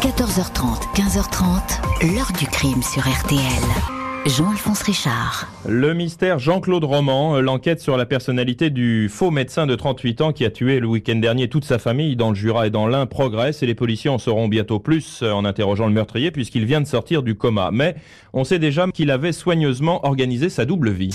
14h30, 15h30, l'heure du crime sur RTL. Jean-Alphonse Richard. Le mystère Jean-Claude Roman, euh, l'enquête sur la personnalité du faux médecin de 38 ans qui a tué le week-end dernier toute sa famille dans le Jura et dans l'Ain progresse et les policiers en sauront bientôt plus euh, en interrogeant le meurtrier puisqu'il vient de sortir du coma. Mais on sait déjà qu'il avait soigneusement organisé sa double vie.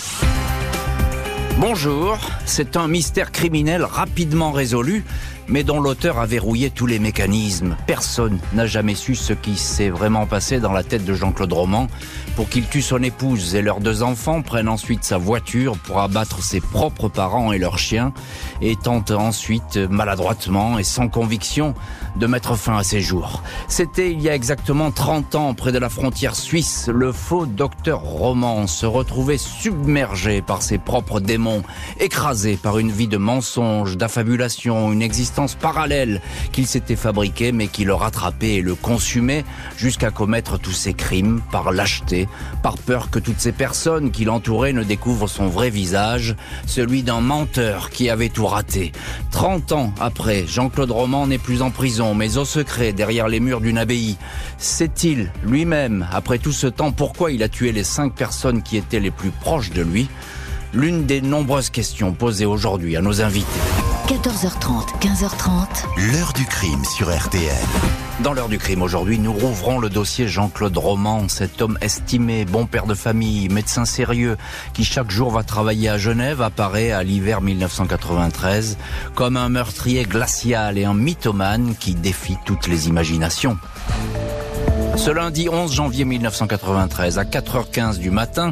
Bonjour, c'est un mystère criminel rapidement résolu mais dont l'auteur a verrouillé tous les mécanismes. Personne n'a jamais su ce qui s'est vraiment passé dans la tête de Jean-Claude Roman pour qu'il tue son épouse et leurs deux enfants, prenne ensuite sa voiture pour abattre ses propres parents et leurs chiens, et tente ensuite maladroitement et sans conviction de mettre fin à ses jours. C'était il y a exactement 30 ans, près de la frontière suisse, le faux docteur Roman se retrouvait submergé par ses propres démons, écrasé par une vie de mensonges, d'affabulation, une existence parallèle qu'il s'était fabriqué mais qui le rattrapait et le consumait jusqu'à commettre tous ses crimes par lâcheté, par peur que toutes ces personnes qui l'entouraient ne découvrent son vrai visage, celui d'un menteur qui avait tout raté. 30 ans après, Jean-Claude Roman n'est plus en prison mais au secret derrière les murs d'une abbaye. Sait-il lui-même, après tout ce temps, pourquoi il a tué les cinq personnes qui étaient les plus proches de lui? L'une des nombreuses questions posées aujourd'hui à nos invités. 14h30, 15h30. L'heure du crime sur RTL. Dans l'heure du crime aujourd'hui, nous rouvrons le dossier Jean-Claude Roman, cet homme estimé, bon père de famille, médecin sérieux, qui chaque jour va travailler à Genève, apparaît à l'hiver 1993 comme un meurtrier glacial et un mythomane qui défie toutes les imaginations. Ce lundi 11 janvier 1993, à 4h15 du matin,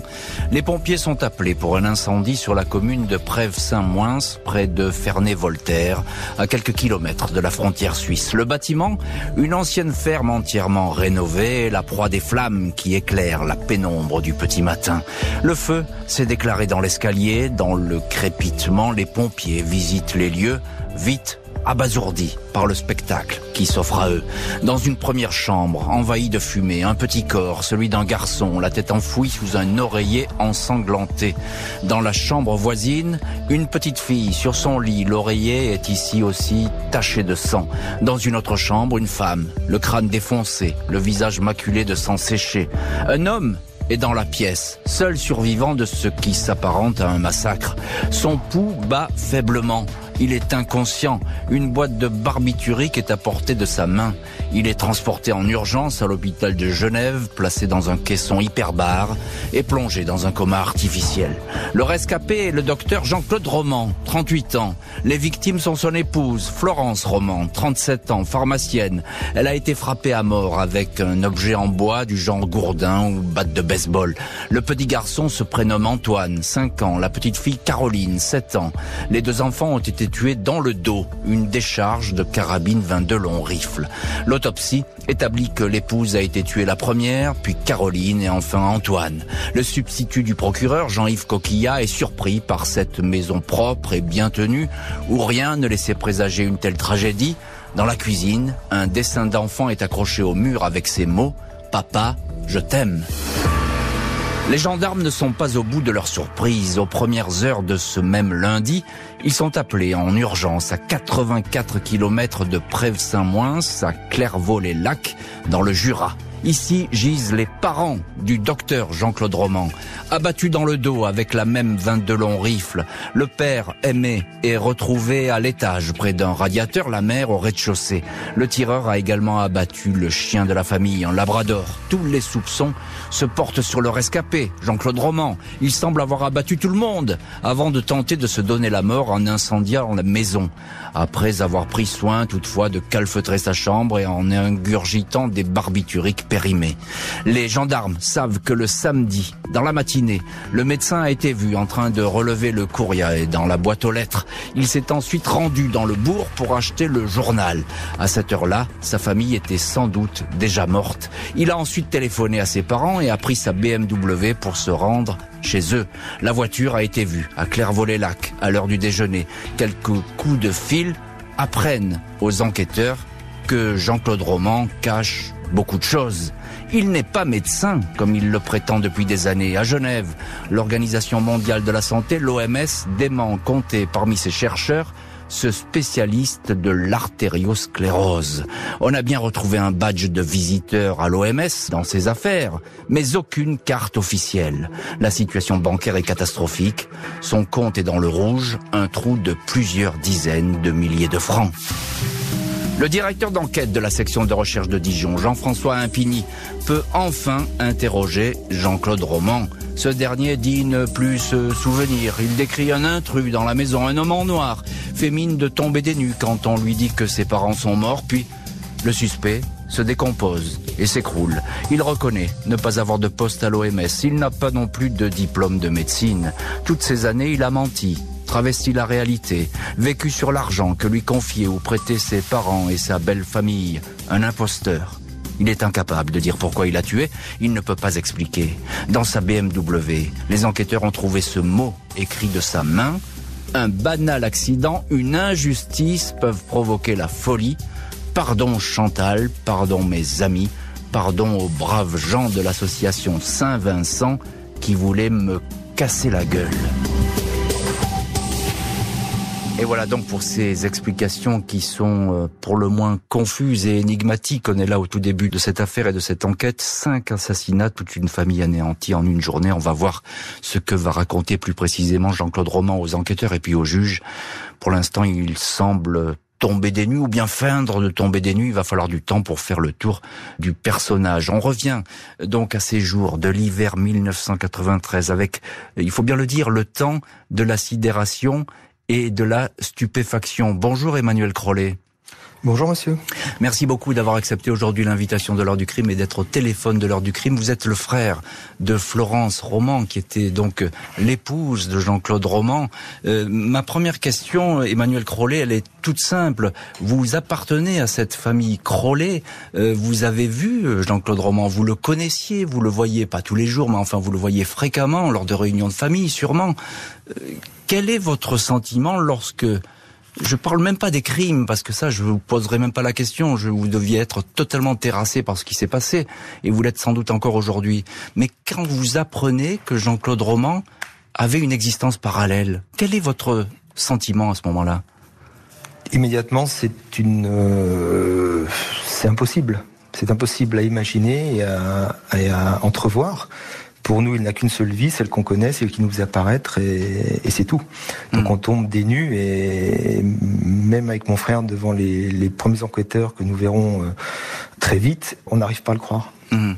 les pompiers sont appelés pour un incendie sur la commune de Prèves-Saint-Moins, près de Ferney-Voltaire, à quelques kilomètres de la frontière suisse. Le bâtiment, une ancienne ferme entièrement rénovée, la proie des flammes qui éclairent la pénombre du petit matin. Le feu s'est déclaré dans l'escalier, dans le crépitement, les pompiers visitent les lieux, vite abasourdis par le spectacle qui s'offre à eux. Dans une première chambre, envahie de fumée, un petit corps, celui d'un garçon, la tête enfouie sous un oreiller ensanglanté. Dans la chambre voisine, une petite fille sur son lit, l'oreiller est ici aussi taché de sang. Dans une autre chambre, une femme, le crâne défoncé, le visage maculé de sang séché. Un homme est dans la pièce, seul survivant de ce qui s'apparente à un massacre. Son pouls bat faiblement. Il est inconscient. Une boîte de barbiturique est à portée de sa main. Il est transporté en urgence à l'hôpital de Genève, placé dans un caisson hyperbare et plongé dans un coma artificiel. Le rescapé est le docteur Jean-Claude Roman, 38 ans. Les victimes sont son épouse, Florence Roman, 37 ans, pharmacienne. Elle a été frappée à mort avec un objet en bois du genre gourdin ou batte de baseball. Le petit garçon se prénomme Antoine, 5 ans. La petite fille Caroline, 7 ans. Les deux enfants ont été tué dans le dos, une décharge de carabine 22 long rifle. L'autopsie établit que l'épouse a été tuée la première, puis Caroline et enfin Antoine. Le substitut du procureur, Jean-Yves Coquillat, est surpris par cette maison propre et bien tenue, où rien ne laissait présager une telle tragédie. Dans la cuisine, un dessin d'enfant est accroché au mur avec ces mots ⁇ Papa, je t'aime ⁇ les gendarmes ne sont pas au bout de leur surprise. Aux premières heures de ce même lundi, ils sont appelés en urgence à 84 km de Prèves-Saint-Moins, à Clairvaux-les-Lacs, dans le Jura. Ici gisent les parents du docteur Jean-Claude Roman, abattu dans le dos avec la même 22 long rifle. Le père, aimé, est retrouvé à l'étage près d'un radiateur, la mère au rez-de-chaussée. Le tireur a également abattu le chien de la famille, un labrador. Tous les soupçons se portent sur le rescapé, Jean-Claude Roman. Il semble avoir abattu tout le monde avant de tenter de se donner la mort en incendiant la maison. Après avoir pris soin toutefois de calfeutrer sa chambre et en ingurgitant des barbituriques les gendarmes savent que le samedi, dans la matinée, le médecin a été vu en train de relever le courrier dans la boîte aux lettres. Il s'est ensuite rendu dans le bourg pour acheter le journal. À cette heure-là, sa famille était sans doute déjà morte. Il a ensuite téléphoné à ses parents et a pris sa BMW pour se rendre chez eux. La voiture a été vue à Clairvaux-les-Lacs à l'heure du déjeuner. Quelques coups de fil apprennent aux enquêteurs que Jean-Claude Roman cache beaucoup de choses. Il n'est pas médecin, comme il le prétend depuis des années. À Genève, l'Organisation mondiale de la santé, l'OMS, dément compter parmi ses chercheurs ce spécialiste de l'artériosclérose. On a bien retrouvé un badge de visiteur à l'OMS dans ses affaires, mais aucune carte officielle. La situation bancaire est catastrophique. Son compte est dans le rouge, un trou de plusieurs dizaines de milliers de francs. Le directeur d'enquête de la section de recherche de Dijon, Jean-François Impigny, peut enfin interroger Jean-Claude Roman. Ce dernier dit ne plus se souvenir. Il décrit un intrus dans la maison, un homme en noir, fait mine de tomber des nues quand on lui dit que ses parents sont morts, puis le suspect se décompose et s'écroule. Il reconnaît ne pas avoir de poste à l'OMS. Il n'a pas non plus de diplôme de médecine. Toutes ces années, il a menti, travesti la réalité, vécu sur l'argent que lui confiaient ou prêtaient ses parents et sa belle famille, un imposteur. Il est incapable de dire pourquoi il a tué, il ne peut pas expliquer. Dans sa BMW, les enquêteurs ont trouvé ce mot écrit de sa main. Un banal accident, une injustice peuvent provoquer la folie. Pardon Chantal, pardon mes amis, pardon aux braves gens de l'association Saint-Vincent qui voulaient me casser la gueule. Et voilà donc pour ces explications qui sont euh, pour le moins confuses et énigmatiques. On est là au tout début de cette affaire et de cette enquête. Cinq assassinats, toute une famille anéantie en une journée. On va voir ce que va raconter plus précisément Jean-Claude Roman aux enquêteurs et puis aux juges. Pour l'instant, il semble tomber des nues ou bien feindre de tomber des nues. Il va falloir du temps pour faire le tour du personnage. On revient donc à ces jours de l'hiver 1993 avec, il faut bien le dire, le temps de la sidération et de la stupéfaction. Bonjour Emmanuel Crollet. Bonjour monsieur. Merci beaucoup d'avoir accepté aujourd'hui l'invitation de l'heure du crime et d'être au téléphone de l'heure du crime. Vous êtes le frère de Florence Roman, qui était donc l'épouse de Jean-Claude Roman. Euh, ma première question, Emmanuel Crollet, elle est toute simple. Vous appartenez à cette famille Crollet. Euh, vous avez vu euh, Jean-Claude Roman, vous le connaissiez, vous le voyez pas tous les jours, mais enfin vous le voyez fréquemment lors de réunions de famille, sûrement. Quel est votre sentiment lorsque je parle même pas des crimes parce que ça, je vous poserai même pas la question. Je vous deviez être totalement terrassé par ce qui s'est passé et vous l'êtes sans doute encore aujourd'hui. Mais quand vous apprenez que Jean-Claude Roman avait une existence parallèle, quel est votre sentiment à ce moment-là? Immédiatement, c'est une, euh, c'est impossible. C'est impossible à imaginer et à, et à entrevoir pour nous, il n'a qu'une seule vie, celle qu'on connaît, celle qui nous apparaître, et, et c'est tout. Donc mm. on tombe des nues, et même avec mon frère, devant les, les premiers enquêteurs que nous verrons euh, très vite, on n'arrive pas à le croire. Mm.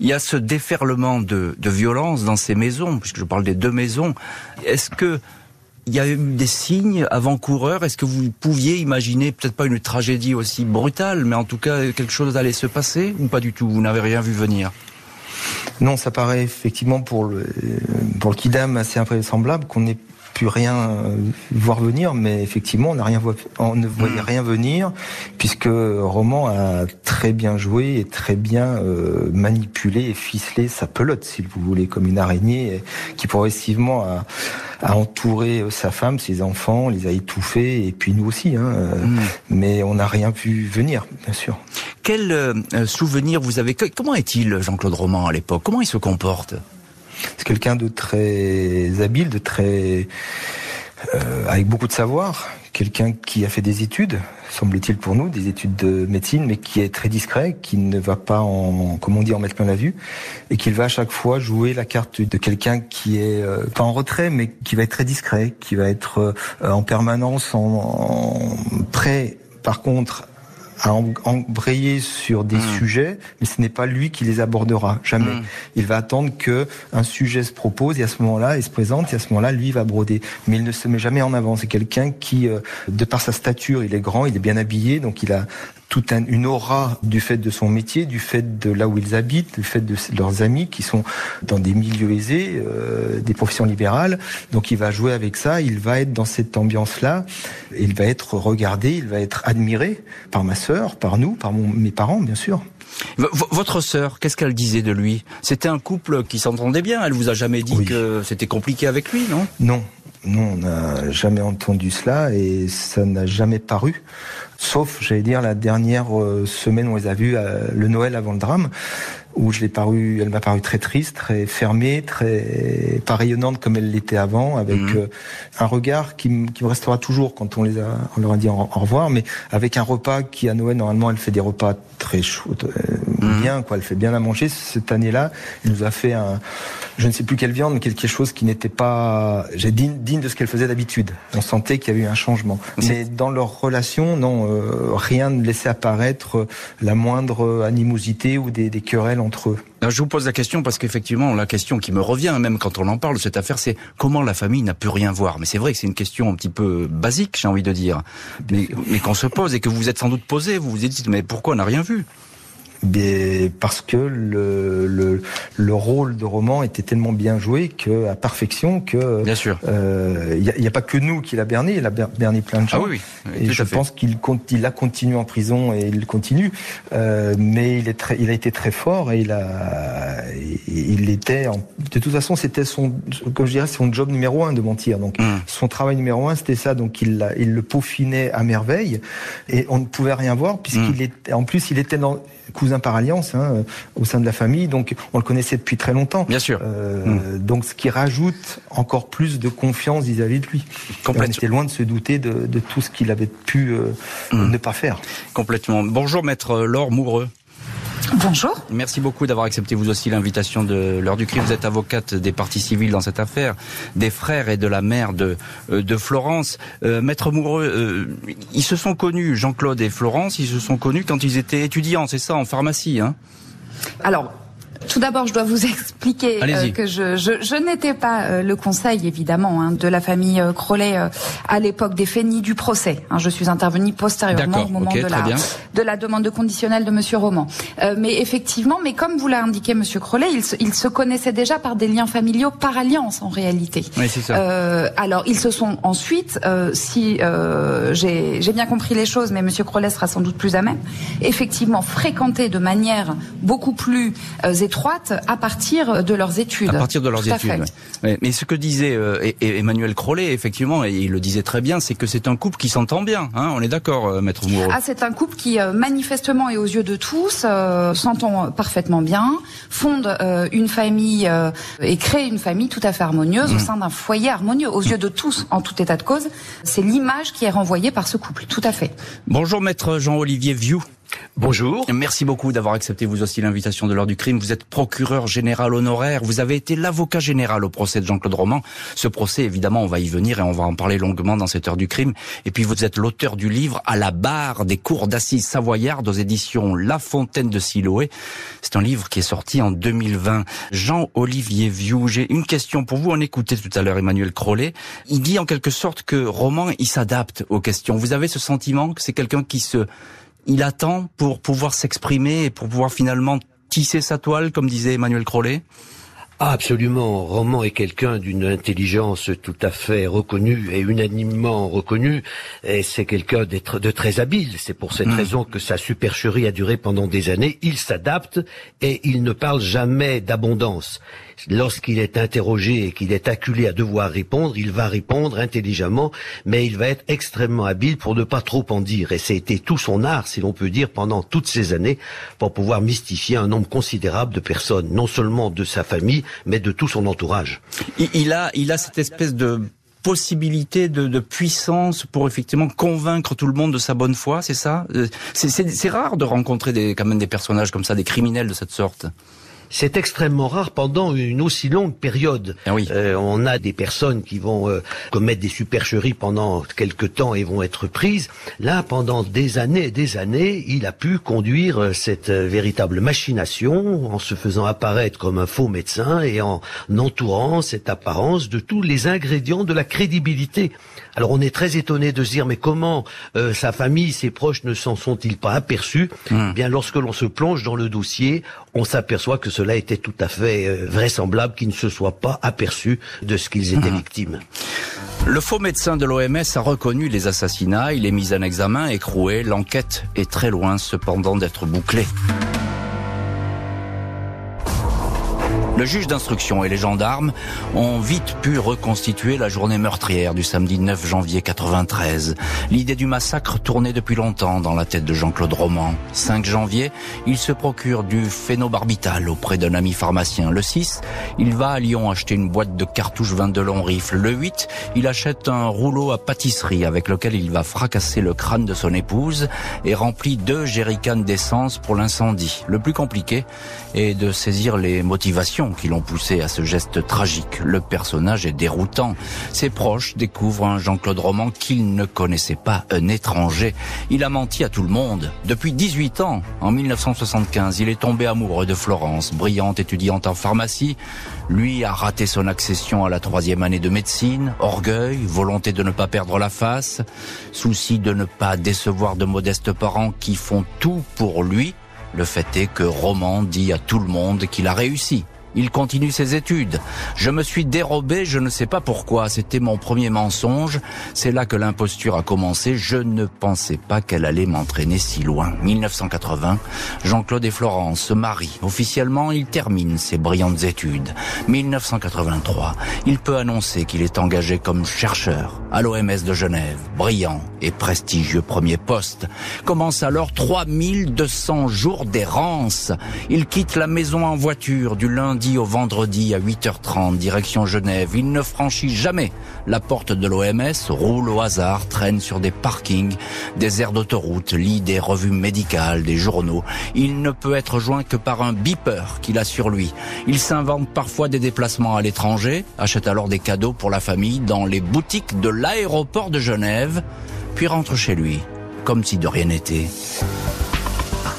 Il y a ce déferlement de, de violence dans ces maisons, puisque je parle des deux maisons. Est-ce que il y a eu des signes avant-coureurs? Est-ce que vous pouviez imaginer peut-être pas une tragédie aussi brutale, mais en tout cas quelque chose allait se passer ou pas du tout? Vous n'avez rien vu venir? Non, ça paraît effectivement pour le, Kidam assez invraisemblable qu'on n'ait pu rien euh, voir venir, mais effectivement, on rien on ne voyait hmm. rien venir, puisque Roman a très bien joué et très bien euh, manipulé et ficelé sa pelote, si vous voulez, comme une araignée qui progressivement a, a entouré euh, sa femme, ses enfants, les a étouffés, et puis nous aussi. Hein, hmm. Mais on n'a rien vu venir, bien sûr. Quel euh, souvenir vous avez Comment est-il, Jean-Claude Roman, à l'époque? Comment il se comporte? C'est quelqu'un de très habile, de très euh, avec beaucoup de savoir, quelqu'un qui a fait des études, semble-t-il pour nous, des études de médecine, mais qui est très discret, qui ne va pas en, comme on dit, en mettre plein la vue, et qui va à chaque fois jouer la carte de quelqu'un qui est euh, pas en retrait, mais qui va être très discret, qui va être en permanence en, en prêt, par contre, à embrayer sur des hmm. sujets, mais ce n'est pas lui qui les abordera, jamais. Hmm. Il va attendre que un sujet se propose et à ce moment-là, il se présente et à ce moment-là, lui va broder. Mais il ne se met jamais en avant. C'est quelqu'un qui, euh, de par sa stature, il est grand, il est bien habillé, donc il a toute une aura du fait de son métier, du fait de là où ils habitent, du fait de leurs amis qui sont dans des milieux aisés, euh, des professions libérales. Donc il va jouer avec ça, il va être dans cette ambiance-là, il va être regardé, il va être admiré par ma sœur, par nous, par mes parents, bien sûr. votre sœur, qu'est-ce qu'elle disait de lui? C'était un couple qui s'entendait bien. Elle vous a jamais dit que c'était compliqué avec lui, non? Non, Nous, on n'a jamais entendu cela et ça n'a jamais paru. Sauf, j'allais dire, la dernière euh, semaine où on les a vus, euh, le Noël avant le drame où je l'ai paru, elle m'a paru très triste, très fermée, très pas rayonnante comme elle l'était avant, avec mhm. euh, un regard qui, qui, me restera toujours quand on les a, on leur a dit au, revoir, mais avec un repas qui à Noël normalement elle fait des repas très chauds, mhm. bien quoi, elle fait bien à manger. Cette année-là, elle nous a fait un, je ne sais plus quelle viande, mais quelque chose qui n'était pas, j'ai digne, digne de ce qu'elle faisait d'habitude. On sentait qu'il y avait eu un changement. Mais dans leur relation, non, euh, rien ne laissait apparaître la moindre animosité ou des, des querelles entre eux. je vous pose la question parce qu'effectivement, la question qui me revient, même quand on en parle de cette affaire, c'est comment la famille n'a pu rien voir. Mais c'est vrai que c'est une question un petit peu basique, j'ai envie de dire, mais, mais qu'on se pose et que vous vous êtes sans doute posé. Vous vous êtes dit, mais pourquoi on n'a rien vu? Parce que le, le, le, rôle de roman était tellement bien joué que à perfection que bien sûr. il euh, n'y a, a, pas que nous qui l'a berné il a berné plein de gens. ah oui, oui, et je pense qu'il il a continué en prison et il continue. Euh, mais il est très il a été très fort et il a il était en, de toute façon c'était son comme je dirais son job numéro un de mentir. Donc hmm. son travail numéro un c'était ça. Donc il il le peaufinait à merveille et on ne pouvait rien voir puisqu'il hmm. était en plus il était dans cousin par alliance hein, euh, au sein de la famille, donc on le connaissait depuis très longtemps. Bien sûr. Euh, hmm. Donc ce qui rajoute encore plus de confiance vis-à-vis de lui. on était loin de se douter de, de tout ce qu'il avait pu euh, hmm. ne pas faire. Complètement. Bonjour maître Laure Moureux. Bonjour. Merci beaucoup d'avoir accepté vous aussi l'invitation de l'heure du crime. Vous êtes avocate des parties civiles dans cette affaire, des frères et de la mère de, euh, de Florence. Euh, Maître Moureux, euh, ils se sont connus, Jean-Claude et Florence, ils se sont connus quand ils étaient étudiants, c'est ça, en pharmacie, hein? Alors, tout d'abord, je dois vous expliquer euh, que je, je, je n'étais pas euh, le conseil, évidemment, hein, de la famille euh, Crollet à l'époque des faits ni du procès. Hein. je suis intervenue postérieurement au moment de, la, de la demande de conditionnel de Monsieur Roman. mais effectivement, mais comme vous l'a indiqué Monsieur Crollet, ils se, ils se connaissaient déjà par des liens familiaux par alliance en réalité. Oui, ça. alors, ils se sont ensuite, si j'ai bien compris les choses, mais Monsieur Crollet sera sans doute plus à même, effectivement fréquentés de manière beaucoup plus étroite à partir de leurs études. À partir de leurs études. Mais ce que disait euh, Emmanuel Crollet, effectivement, et il le disait très bien, c'est que c'est un couple qui s'entend bien. Hein on est d'accord, euh, maître Moreau. Ah, c'est un couple qui euh, manifestement et aux yeux de tous s'entend parfaitement bien, fonde une famille et crée une famille tout à fait harmonieuse au mm. sein d'un foyer harmonieux aux yeux de tous, en tout état de cause. C'est l'image qui est renvoyée par ce couple, tout à fait. Bonjour, maître Jean-Olivier Vieux. Bonjour. Merci beaucoup d'avoir accepté vous aussi l'invitation de l'heure du crime. Vous êtes procureur général honoraire. Vous avez été l'avocat général au procès de Jean-Claude Roman. Ce procès, évidemment, on va y venir et on va en parler longuement dans cette heure du crime. Et puis vous êtes l'auteur du livre À la barre des cours d'assises savoyardes aux éditions La Fontaine de Siloé. C'est un livre qui est sorti en 2020. Jean-Olivier Vieux, j'ai une question pour vous. On écoutait tout à l'heure Emmanuel Crollet. Il dit en quelque sorte que Roman, il s'adapte aux questions. Vous avez ce sentiment que c'est quelqu'un qui se il attend pour pouvoir s'exprimer et pour pouvoir finalement tisser sa toile, comme disait Emmanuel Crollet ah, absolument. Roman est quelqu'un d'une intelligence tout à fait reconnue et unanimement reconnue. Et c'est quelqu'un de très habile. C'est pour cette hmm. raison que sa supercherie a duré pendant des années. Il s'adapte et il ne parle jamais d'abondance lorsqu'il est interrogé et qu'il est acculé à devoir répondre, il va répondre intelligemment, mais il va être extrêmement habile pour ne pas trop en dire. Et c'était tout son art, si l'on peut dire, pendant toutes ces années, pour pouvoir mystifier un nombre considérable de personnes, non seulement de sa famille, mais de tout son entourage. Il a, il a cette espèce de possibilité de, de, puissance pour effectivement convaincre tout le monde de sa bonne foi, c'est ça? Euh, C'est rare de rencontrer des, quand même des personnages comme ça, des criminels de cette sorte c'est extrêmement rare pendant une aussi longue période. Ah oui. euh, on a des personnes qui vont euh, commettre des supercheries pendant quelque temps et vont être prises. Là, pendant des années et des années, il a pu conduire euh, cette euh, véritable machination en se faisant apparaître comme un faux médecin et en entourant cette apparence de tous les ingrédients de la crédibilité. Alors on est très étonné de se dire mais comment sa famille, ses proches ne s'en sont-ils pas aperçus? Hmm. eh Bien lorsque l'on se plonge dans le dossier, on s'aperçoit que cela était tout à fait euh, vraisemblable qu'ils ne se soient pas aperçus de ce qu'ils étaient mhm. victimes. Le faux médecin de l'OMS a reconnu les assassinats, il est mis en examen, écroué, l'enquête est très loin cependant d'être bouclée. Le juge d'instruction et les gendarmes ont vite pu reconstituer la journée meurtrière du samedi 9 janvier 93. L'idée du massacre tournait depuis longtemps dans la tête de Jean-Claude Roman. 5 janvier, il se procure du phénobarbital auprès d'un ami pharmacien. Le 6, il va à Lyon acheter une boîte de cartouches 22 long rifle. Le 8, il achète un rouleau à pâtisserie avec lequel il va fracasser le crâne de son épouse et remplit deux jerrycans d'essence pour l'incendie. Le plus compliqué est de saisir les motivations qui l'ont poussé à ce geste tragique. Le personnage est déroutant. Ses proches découvrent un Jean-Claude Roman qu'ils ne connaissaient pas, un étranger. Il a menti à tout le monde. Depuis 18 ans, en 1975, il est tombé amoureux de Florence, brillante étudiante en pharmacie. Lui a raté son accession à la troisième année de médecine, orgueil, volonté de ne pas perdre la face, souci de ne pas décevoir de modestes parents qui font tout pour lui. Le fait est que Roman dit à tout le monde qu'il a réussi. Il continue ses études. Je me suis dérobé, je ne sais pas pourquoi. C'était mon premier mensonge. C'est là que l'imposture a commencé. Je ne pensais pas qu'elle allait m'entraîner si loin. 1980, Jean-Claude et Florence se marient. Officiellement, il termine ses brillantes études. 1983, il peut annoncer qu'il est engagé comme chercheur à l'OMS de Genève. Brillant et prestigieux premier poste. Commence alors 3200 jours d'errance. Il quitte la maison en voiture du lundi au vendredi à 8h30, direction Genève. Il ne franchit jamais la porte de l'OMS, roule au hasard, traîne sur des parkings, des aires d'autoroute, lit des revues médicales, des journaux. Il ne peut être joint que par un beeper qu'il a sur lui. Il s'invente parfois des déplacements à l'étranger, achète alors des cadeaux pour la famille dans les boutiques de l'aéroport de Genève, puis rentre chez lui, comme si de rien n'était.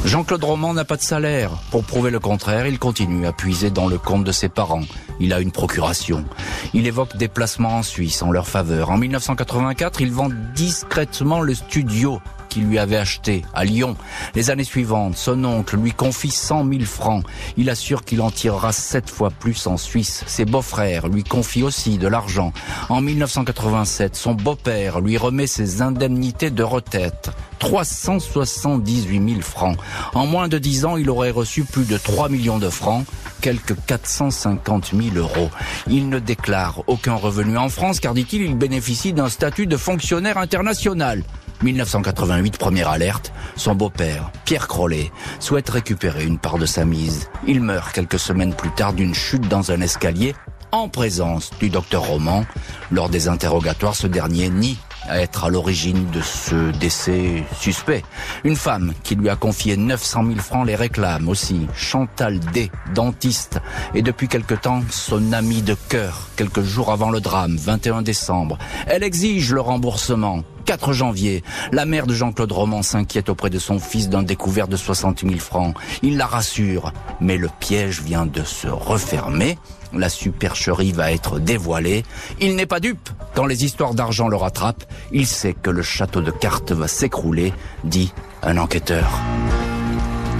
Jean-Claude Roman n'a pas de salaire. Pour prouver le contraire, il continue à puiser dans le compte de ses parents. Il a une procuration. Il évoque des placements en Suisse en leur faveur. En 1984, il vend discrètement le studio qu'il lui avait acheté à Lyon. Les années suivantes, son oncle lui confie 100 000 francs. Il assure qu'il en tirera sept fois plus en Suisse. Ses beaux-frères lui confient aussi de l'argent. En 1987, son beau-père lui remet ses indemnités de retraite. 378 000 francs. En moins de 10 ans, il aurait reçu plus de 3 millions de francs, quelques 450 000 euros. Il ne déclare aucun revenu en France car, dit-il, il bénéficie d'un statut de fonctionnaire international. 1988, première alerte, son beau-père, Pierre Crollet, souhaite récupérer une part de sa mise. Il meurt quelques semaines plus tard d'une chute dans un escalier en présence du docteur Roman. Lors des interrogatoires, ce dernier nie à être à l'origine de ce décès suspect. Une femme qui lui a confié 900 000 francs les réclame aussi. Chantal D, dentiste, et depuis quelque temps son amie de cœur, quelques jours avant le drame, 21 décembre. Elle exige le remboursement. 4 janvier, la mère de Jean-Claude Roman s'inquiète auprès de son fils d'un découvert de 60 000 francs. Il la rassure, mais le piège vient de se refermer. La supercherie va être dévoilée. Il n'est pas dupe. Quand les histoires d'argent le rattrapent, il sait que le château de cartes va s'écrouler, dit un enquêteur.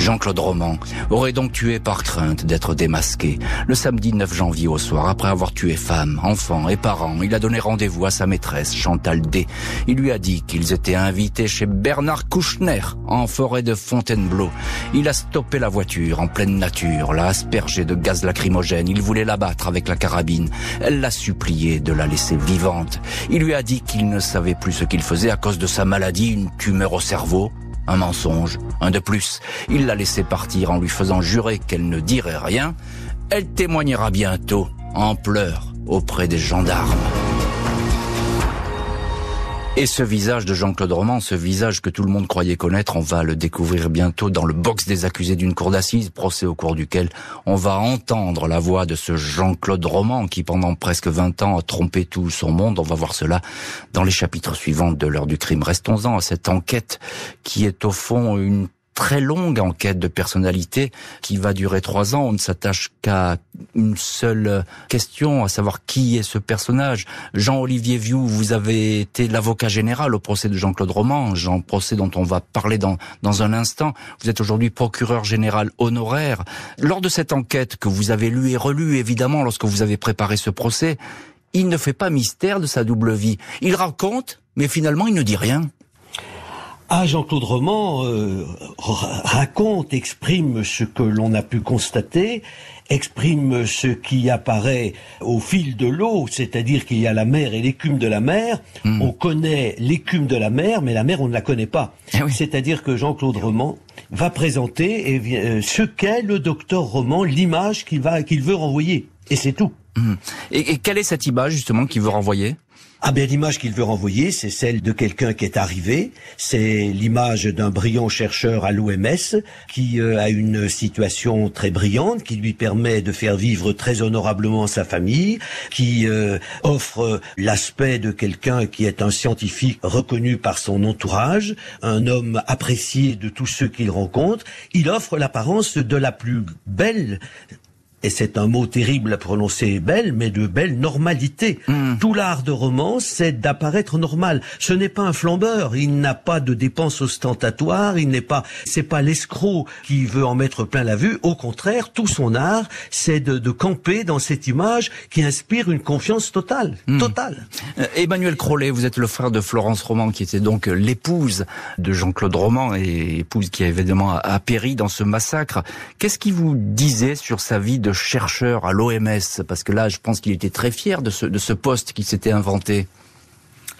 Jean-Claude Roman aurait donc tué par crainte d'être démasqué. Le samedi 9 janvier au soir, après avoir tué femme, enfants et parents, il a donné rendez-vous à sa maîtresse, Chantal D. Il lui a dit qu'ils étaient invités chez Bernard Kouchner, en forêt de Fontainebleau. Il a stoppé la voiture en pleine nature, l'a aspergée de gaz lacrymogène. Il voulait l'abattre avec la carabine. Elle l'a supplié de la laisser vivante. Il lui a dit qu'il ne savait plus ce qu'il faisait à cause de sa maladie, une tumeur au cerveau. Un mensonge, un de plus. Il l'a laissé partir en lui faisant jurer qu'elle ne dirait rien. Elle témoignera bientôt, en pleurs, auprès des gendarmes. Et ce visage de Jean-Claude Roman, ce visage que tout le monde croyait connaître, on va le découvrir bientôt dans le box des accusés d'une cour d'assises, procès au cours duquel on va entendre la voix de ce Jean-Claude Roman qui pendant presque 20 ans a trompé tout son monde. On va voir cela dans les chapitres suivants de l'heure du crime. Restons-en à cette enquête qui est au fond une très longue enquête de personnalité qui va durer trois ans. On ne s'attache qu'à une seule question, à savoir qui est ce personnage. Jean-Olivier Vieux, vous avez été l'avocat général au procès de Jean-Claude Roman, Jean procès dont on va parler dans, dans un instant. Vous êtes aujourd'hui procureur général honoraire. Lors de cette enquête que vous avez lue et relue, évidemment, lorsque vous avez préparé ce procès, il ne fait pas mystère de sa double vie. Il raconte, mais finalement il ne dit rien. Ah, Jean-Claude Roman euh, raconte, exprime ce que l'on a pu constater, exprime ce qui apparaît au fil de l'eau, c'est-à-dire qu'il y a la mer et l'écume de la mer. Hmm. On connaît l'écume de la mer, mais la mer, on ne la connaît pas. Eh c'est-à-dire que Jean-Claude Roman va présenter euh, ce qu'est le docteur Roman, l'image qu'il va qu'il veut renvoyer. Et c'est tout. Hmm. et quelle est cette image justement qu'il veut renvoyer? Ah bien l'image qu'il veut renvoyer, c'est celle de quelqu'un qui est arrivé, c'est l'image d'un brillant chercheur à l'OMS qui euh, a une situation très brillante, qui lui permet de faire vivre très honorablement sa famille, qui euh, offre l'aspect de quelqu'un qui est un scientifique reconnu par son entourage, un homme apprécié de tous ceux qu'il rencontre. Il offre l'apparence de la plus belle et c'est un mot terrible à prononcer belle, mais de belle normalité. Hmm. Tout l'art de romance, c'est d'apparaître normal. Ce n'est pas un flambeur, il n'a pas de dépenses ostentatoires, il n'est pas, c'est pas l'escroc qui veut en mettre plein la vue. Au contraire, tout son art, c'est de, de, camper dans cette image qui inspire une confiance totale, hmm. totale. Euh, Emmanuel Crollet, vous êtes le frère de Florence Roman, qui était donc l'épouse de Jean-Claude Roman et épouse qui a évidemment a péri dans ce massacre. Qu'est-ce qui vous disait sur sa vie de chercheur à l'OMS Parce que là, je pense qu'il était très fier de ce, de ce poste qu'il s'était inventé.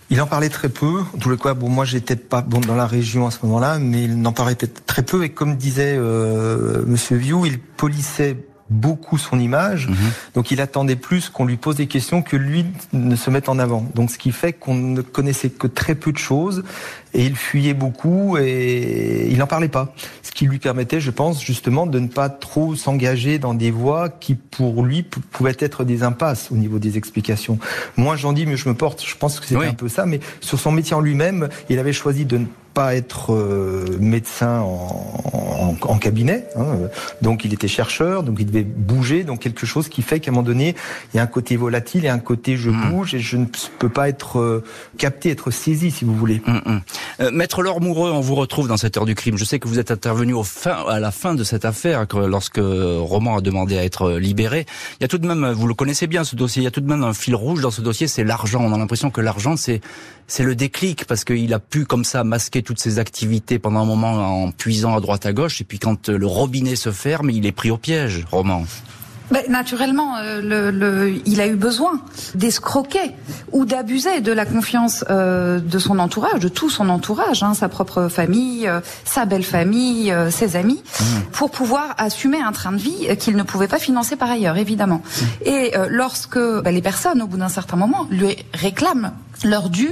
Il en parlait très peu. En les cas, bon, moi, j'étais pas bon dans la région à ce moment-là, mais il n'en parlait très peu. Et comme disait euh, Monsieur View, il polissait beaucoup son image. Mhm. Donc il attendait plus qu'on lui pose des questions que lui ne se mette en avant. Donc ce qui fait qu'on ne connaissait que très peu de choses et il fuyait beaucoup et il n'en parlait pas. Qui lui permettait, je pense, justement de ne pas trop s'engager dans des voies qui pour lui pouvaient être des impasses au niveau des explications. Moins j'en dis, mieux je me porte. Je pense que c'était un peu ça, mais sur son métier en lui-même, il avait choisi de ne pas être euh, médecin en, en, cabinet, hein. donc il était chercheur, donc il devait bouger, donc quelque chose qui fait qu'à un moment donné, il y a un côté volatile et un côté je hmm. bouge et je ne peux pas être euh, capté, être saisi, si vous voulez. Hmm, hmm. Euh, Maître Laure Moureux, on vous retrouve dans cette heure du crime. Je sais que vous êtes intervenu au fin, à la fin de cette affaire, lorsque Roman a demandé à être libéré. Il y a tout de même, vous le connaissez bien ce dossier, il y a tout de même un fil rouge dans ce dossier, c'est l'argent. On a l'impression que l'argent, c'est c'est le déclic parce qu'il a pu comme ça masquer toutes ses activités pendant un moment en puisant à droite à gauche et puis quand le robinet se ferme, il est pris au piège, Roman. Mais naturellement, euh, le, le, il a eu besoin d'escroquer ou d'abuser de la confiance euh, de son entourage, de tout son entourage, hein, sa propre famille, euh, sa belle famille, euh, ses amis, mmh. pour pouvoir assumer un train de vie qu'il ne pouvait pas financer par ailleurs, évidemment. Mmh. Et lorsque bah, les personnes, au bout d'un certain moment, lui réclament leur dû,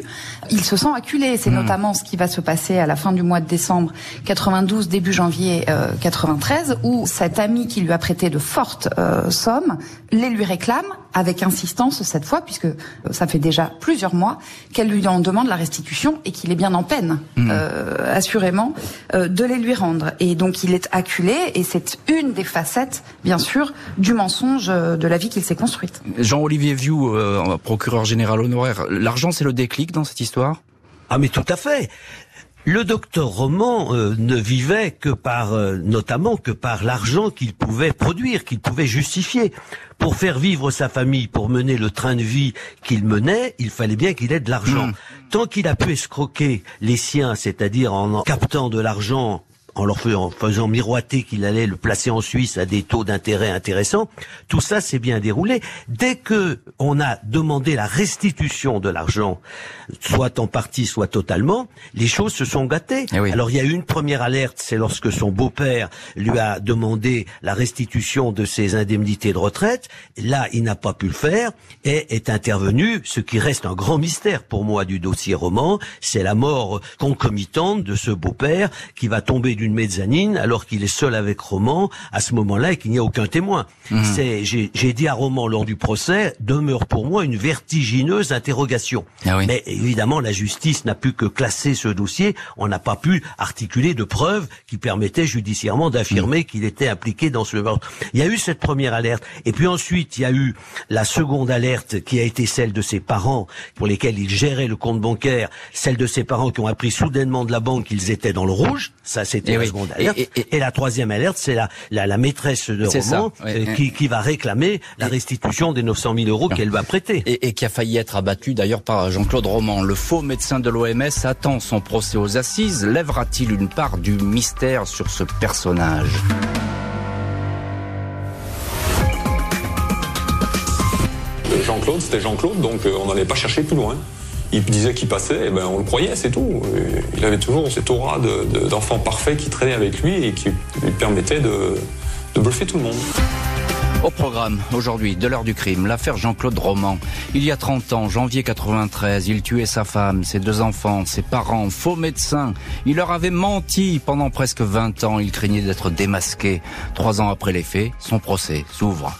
il se sent acculé. C'est mmh. notamment ce qui va se passer à la fin du mois de décembre 92, début janvier 93, où cet ami qui lui a prêté de fortes sommes, les lui réclame avec insistance cette fois, puisque ça fait déjà plusieurs mois qu'elle lui en demande la restitution et qu'il est bien en peine, mmh. euh, assurément, euh, de les lui rendre. Et donc il est acculé et c'est une des facettes, bien sûr, du mensonge de la vie qu'il s'est construite. Jean-Olivier euh, procureur général honoraire, l'argent c'est le déclic dans cette histoire? Ah mais tout à fait. Le docteur Roman euh, ne vivait que par, euh, notamment que par l'argent qu'il pouvait produire, qu'il pouvait justifier. Pour faire vivre sa famille, pour mener le train de vie qu'il menait, il fallait bien qu'il ait de l'argent. Hmm. Tant qu'il a pu escroquer les siens, c'est-à-dire en captant de l'argent en leur faisant, miroiter qu'il allait le placer en Suisse à des taux d'intérêt intéressants. Tout ça s'est bien déroulé. Dès que on a demandé la restitution de l'argent, soit en partie, soit totalement, les choses se sont gâtées. Eh Alors il y a eu une première alerte, c'est lorsque son beau-père lui a demandé la restitution de ses indemnités de retraite. Là, il n'a pas pu le faire et est intervenu ce qui reste un grand mystère pour moi du dossier roman, c'est la mort concomitante de ce beau-père qui va tomber d'une mezzanine alors qu'il est seul avec Roman à ce moment-là et qu'il n'y a aucun témoin. Mmh. C'est, j'ai dit à Roman lors du procès, demeure pour moi une vertigineuse interrogation. Ah Mais évidemment, la justice n'a pu que classer ce dossier. On n'a pas pu articuler de preuves qui permettaient judiciairement d'affirmer mmh. qu'il était impliqué dans ce meurtre. Il y a eu cette première alerte. Et puis ensuite, il y a eu la seconde alerte qui a été celle de ses parents pour lesquels il gérait le compte bancaire, celle de ses parents qui ont appris soudainement de la banque qu'ils étaient dans le rouge. Ça, c'était eh la seconde alerte. Et, la troisième alerte, c'est la, la, maîtresse de roman euh, qui, qui, va réclamer la restitution des 900 000 euros qu'elle va prêter. Et, qui a failli être abattu d'ailleurs par Jean-Claude Roman. Le faux médecin de l'OMS attend son procès aux assises. Lèvera-t-il une part du mystère sur ce personnage? Jean-Claude, c'était Jean-Claude, donc euh, on n'allait pas chercher plus loin. Il disait qu'il passait, et eh ben on le croyait, c'est tout. Il avait toujours cette aura d'enfant parfait qui traînait avec lui et qui lui permettait de, de bluffer tout le monde. Au programme, aujourd'hui, de l'heure du crime, l'affaire Jean-Claude Roman. Il y a 30 ans, janvier 93, il tuait sa femme, ses deux enfants, ses parents, faux médecins. Il leur avait menti pendant presque 20 ans. Il craignait d'être démasqué. Trois ans après les faits, son procès s'ouvre.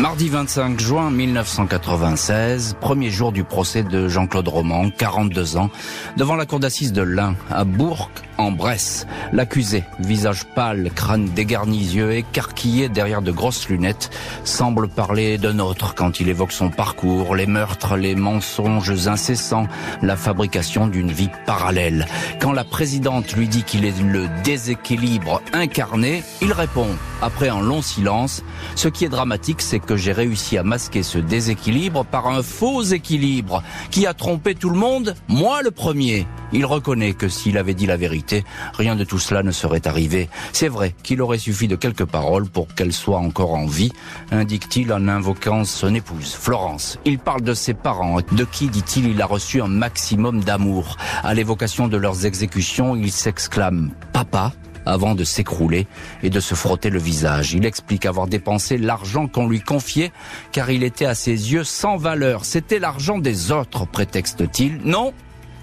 Mardi 25 juin 1996, premier jour du procès de Jean-Claude Roman, 42 ans, devant la cour d'assises de l'Ain, à Bourg, en Bresse. L'accusé, visage pâle, crâne dégarni, yeux écarquillés derrière de grosses lunettes, semble parler d'un autre quand il évoque son parcours, les meurtres, les mensonges incessants, la fabrication d'une vie parallèle. Quand la présidente lui dit qu'il est le déséquilibre incarné, il répond, après un long silence, ce qui est dramatique, c'est que j'ai réussi à masquer ce déséquilibre par un faux équilibre qui a trompé tout le monde, moi le premier. Il reconnaît que s'il avait dit la vérité, rien de tout cela ne serait arrivé. C'est vrai qu'il aurait suffi de quelques paroles pour qu'elle soit encore en vie, indique-t-il en invoquant son épouse, Florence. Il parle de ses parents, de qui, dit-il, il a reçu un maximum d'amour. À l'évocation de leurs exécutions, il s'exclame « Papa ?» Avant de s'écrouler et de se frotter le visage. Il explique avoir dépensé l'argent qu'on lui confiait car il était à ses yeux sans valeur. C'était l'argent des autres, prétexte-t-il. Non,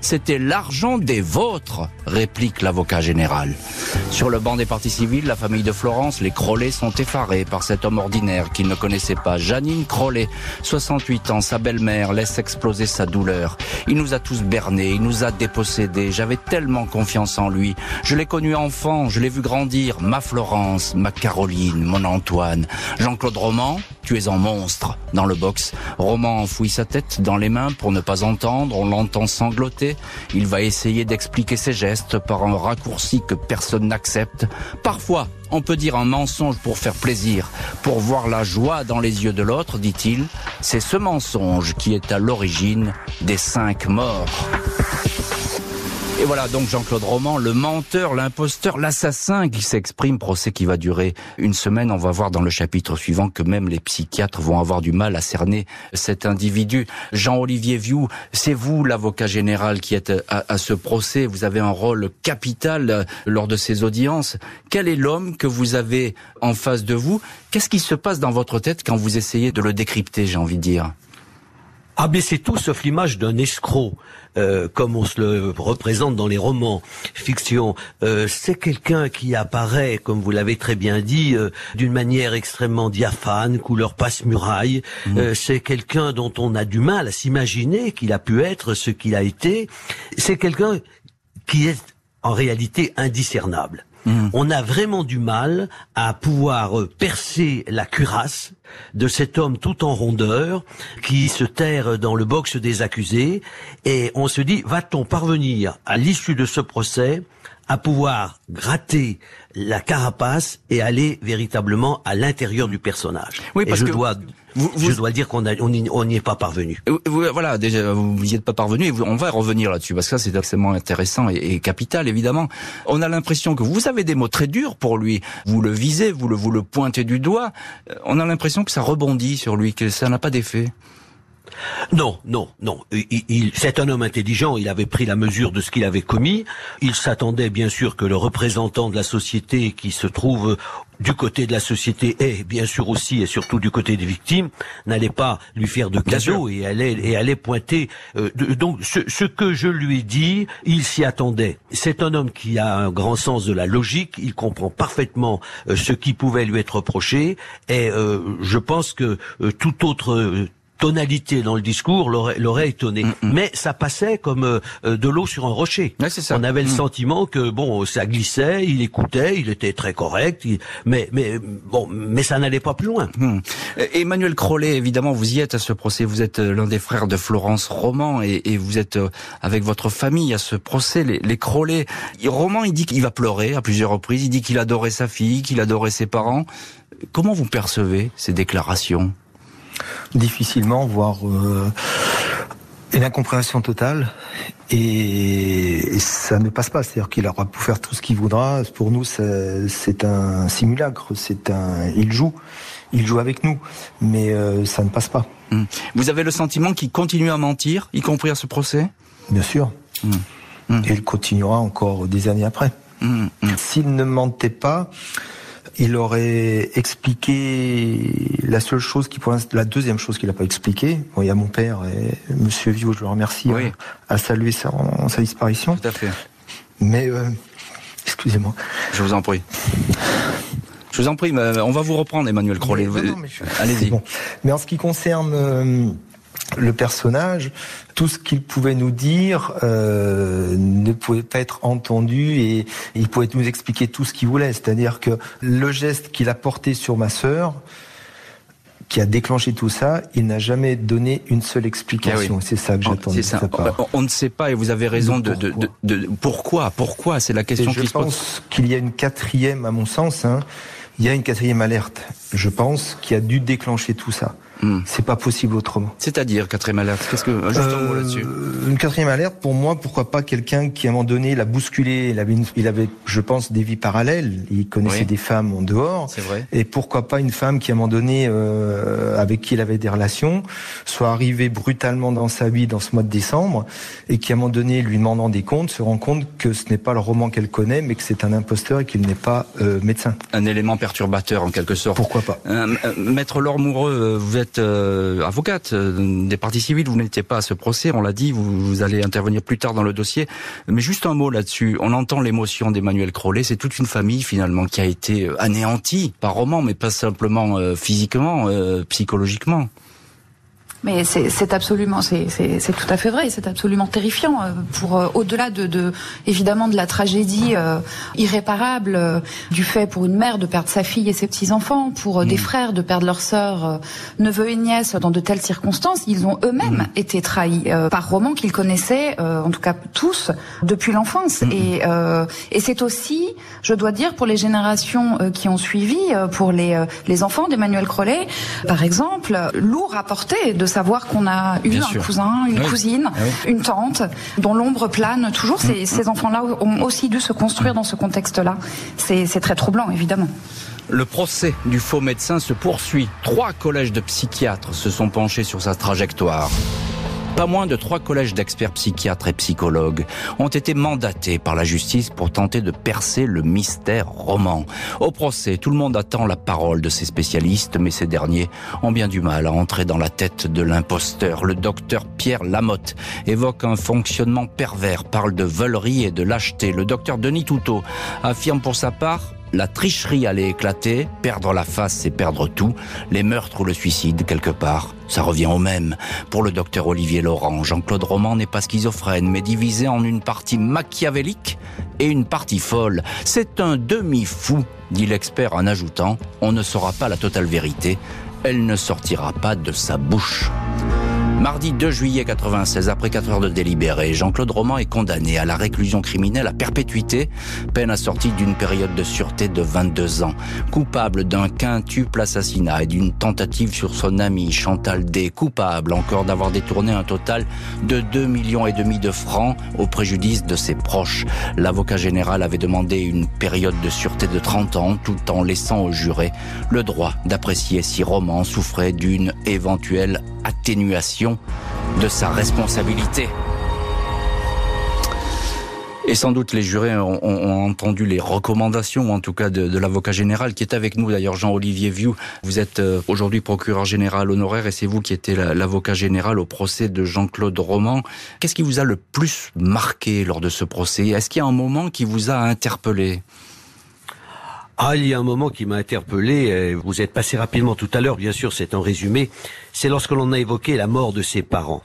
c'était l'argent des vôtres, réplique l'avocat général. Sur le banc des partis civils, la famille de Florence, les Crollet sont effarés par cet homme ordinaire qu'ils ne connaissaient pas. Janine Crollet, 68 ans, sa belle-mère, laisse exploser sa douleur. Il nous a tous bernés, il nous a dépossédés. J'avais tellement confiance en lui. Je l'ai connu enfant, je l'ai vu grandir. Ma Florence, ma Caroline, mon Antoine. Jean-Claude Roman, tu es en monstre. Dans le box, Roman enfouit sa tête dans les mains pour ne pas entendre. On l'entend sangloter. Il va essayer d'expliquer ses gestes par un raccourci que personne n'accepte. Parfois, on peut dire un mensonge pour faire plaisir, pour voir la joie dans les yeux de l'autre, dit-il. C'est ce mensonge qui est à l'origine des cinq morts. Et voilà donc Jean-Claude Roman, le menteur, l'imposteur, l'assassin qui s'exprime, procès qui va durer une semaine. On va voir dans le chapitre suivant que même les psychiatres vont avoir du mal à cerner cet individu. Jean-Olivier Vieux, c'est vous l'avocat général qui êtes à, ce procès. Vous avez un rôle capital euh, lors de ces audiences. Quel est l'homme que vous avez en face de vous? Qu'est-ce qui se passe dans votre tête quand vous essayez de le décrypter, j'ai envie de dire? Ah mais c'est tout sauf l'image d'un escroc, euh, comme on se le représente dans les romans fiction. Euh, c'est quelqu'un qui apparaît, comme vous l'avez très bien dit, euh, d'une manière extrêmement diaphane, couleur passe-muraille. Mmh. c'est quelqu'un dont on a du mal à s'imaginer qu'il a pu être ce qu'il a été. C'est quelqu'un qui est en réalité indiscernable. Mm. On a vraiment du mal à pouvoir percer la cuirasse de cet homme tout en rondeur qui se terre dans le box des accusés et on se dit va-t-on parvenir à l'issue de ce procès à pouvoir gratter la carapace et aller véritablement à l'intérieur du personnage? Oui, parce je que dois, je dois dire qu'on on n'y est pas parvenu. Euh, voilà, déjà, vous n'y êtes pas parvenu. on va revenir là-dessus parce que ça, c'est extrêmement intéressant et, et, capital, évidemment. On a l'impression que vous avez des mots très durs pour lui. Vous le visez, vous le, vous le pointez du doigt. Euh, on a l'impression que ça rebondit sur lui, que ça n'a pas d'effet. Non, non, non. Il, c'est un homme intelligent. Il avait pris la mesure de ce qu'il avait commis. Il s'attendait bien sûr que le représentant de la société qui se trouve du côté de la société et bien sûr aussi et surtout du côté des victimes n'allait pas lui faire de cadeaux et allait et allait pointer euh, donc ce, que je lui dis il s'y attendait c'est un homme qui a un grand sens de la logique il comprend parfaitement euh, ce qui pouvait lui être reproché et euh, je pense que tout autre tonalité dans le discours l'aurait étonné. Mm, mm. Mais ça passait comme euh, de l'eau sur un rocher. ça. On avait le mm. sentiment que bon, ça glissait, il écoutait, il était très correct, mais mais bon, mais ça n'allait pas plus loin. Emmanuel Crollet, évidemment, vous y êtes à ce procès. Vous êtes euh, l'un des frères de Florence Roman et, et, vous êtes euh, avec votre famille à ce procès. Les, les Crollet, Roman, il dit qu'il va pleurer à plusieurs reprises. Il dit qu'il adorait sa fille, qu'il adorait ses parents. Comment vous percevez ces déclarations? Difficilement, voire euh, une incompréhension totale. Et, ça ne passe pas. C'est-à-dire qu'il aura pu faire tout ce qu'il voudra. Pour nous, c'est un simulacre. C'est un, il joue, il joue avec nous, mais euh, ça ne passe pas. Hmm. Vous avez le sentiment qu'il continue à mentir, y compris à ce procès? Bien sûr. Hmm. Hmm. Et il continuera encore des années après. S'il ne mentait pas, il aurait expliqué la seule chose qui, pour la deuxième chose qu'il n'a pas expliqué. Bon, il y a mon père et Monsieur Vieux, je le remercie, oui. a, salué sa, sa disparition. Tout à fait. Mais, euh, excusez-moi. Je vous en prie. Je vous en prie, on va vous reprendre, Emmanuel Crollet. Allez-y. Bon. Mais en ce qui concerne euh, le personnage, tout ce qu'il pouvait nous dire euh, ne pouvait pas être entendu et il pouvait nous expliquer tout ce qu'il voulait. C'est-à-dire que le geste qu'il a porté sur ma sœur, qui a déclenché tout ça, il n'a jamais donné une seule explication. Eh c'est ça que j'attends de sa part. On, ne sait pas et vous avez raison de, pourquoi. de, pourquoi Pourquoi C'est la question qui se pose. Je pense qu'il y a une quatrième, à mon sens, hein, il y a une quatrième alerte. Je pense qui a dû déclencher tout ça. Hmm. C'est pas possible autrement. C'est-à-dire quatrième alerte. Qu'est-ce que juste un mot euh, là-dessus Une quatrième alerte pour moi, pourquoi pas quelqu'un qui à un moment donné l'a bousculé. Il avait, il avait, je pense, des vies parallèles. Il connaissait des femmes en dehors. C'est vrai. Et pourquoi pas une femme qui à un moment donné, euh, avec qui il avait des relations, soit arrivée brutalement dans sa vie dans ce mois de décembre et qui à un moment donné, lui demandant des comptes, se rend compte que ce n'est pas le roman qu'elle connaît, mais que c'est un imposteur et qu'il n'est pas euh, médecin. Un élément perturbateur en quelque sorte. Pourquoi pas Maître Laure Moureux, vous êtes euh, avocate euh, des parties civiles, vous n'étiez pas à ce procès, on l'a dit, vous, allez intervenir plus tard dans le dossier. Mais juste un mot là-dessus, on entend l'émotion d'Emmanuel Crollet, c'est toute une famille finalement qui a été anéantie par roman, mais pas simplement euh, physiquement, psychologiquement. Mais c'est absolument, c'est tout à fait vrai, c'est absolument terrifiant euh, pour euh, au-delà de, de, évidemment de la tragédie euh, irréparable du fait pour une mère de perdre sa fille et ses petits enfants, pour des mm. frères de perdre leurs sœurs, neveux et nièces dans de telles circonstances, ils ont eux-mêmes mm. été trahis par romans qu'ils connaissaient, en tout cas tous, depuis l'enfance. Mm. Et, et c'est aussi, je dois dire, pour les générations qui ont suivi, pour les les enfants d'Emmanuel Crollet, par exemple, lourd à porter de savoir qu'on a eu un cousin, une cousine, une tante, dont l'ombre plane toujours. Ces, mm. ces enfants-là ont aussi dû se construire dans ce contexte-là. C'est très troublant, évidemment. Le procès du faux médecin se poursuit. Trois collèges de psychiatres se sont penchés sur sa trajectoire. Pas moins de trois collèges d'experts psychiatres et psychologues ont été mandatés par la justice pour tenter de percer le mystère roman. Au procès, tout le monde attend la parole de ces spécialistes, mais ces derniers ont bien du mal à entrer dans la tête de l'imposteur. Le docteur Pierre Lamotte évoque un fonctionnement pervers, parle de volerie et de lâcheté. Le docteur Denis Toutot affirme pour sa part la tricherie allait éclater, perdre la face c'est perdre tout, les meurtres ou le suicide quelque part, ça revient au même. Pour le docteur Olivier Laurent, Jean-Claude Roman n'est pas schizophrène, mais divisé en une partie machiavélique et une partie folle. C'est un demi-fou, dit l'expert en ajoutant, on ne saura pas la totale vérité, elle ne sortira pas de sa bouche. Mardi 2 juillet 96, après 4 heures de délibéré, Jean-Claude Roman est condamné à la réclusion criminelle à perpétuité, peine assortie d'une période de sûreté de 22 ans. Coupable d'un quintuple assassinat et d'une tentative sur son ami Chantal D. Coupable encore d'avoir détourné un total de 2 millions et demi de francs au préjudice de ses proches. L'avocat général avait demandé une période de sûreté de 30 ans tout en laissant au juré le droit d'apprécier si Roman souffrait d'une éventuelle atténuation de sa responsabilité. Et sans doute les jurés ont, entendu les recommandations, en tout cas de, l'avocat général qui est avec nous, d'ailleurs Jean-Olivier Vieux. Vous êtes euh, aujourd'hui procureur général honoraire et c'est vous qui étiez l'avocat général au procès de Jean-Claude Roman. Qu'est-ce qui vous a le plus marqué lors de ce procès? Est-ce qu'il y a un moment qui vous a interpellé? Ah, il y a un moment qui m'a interpellé. Vous êtes passé rapidement tout à l'heure, bien sûr, c'est un résumé. C'est lorsque l'on a évoqué la mort de ses parents.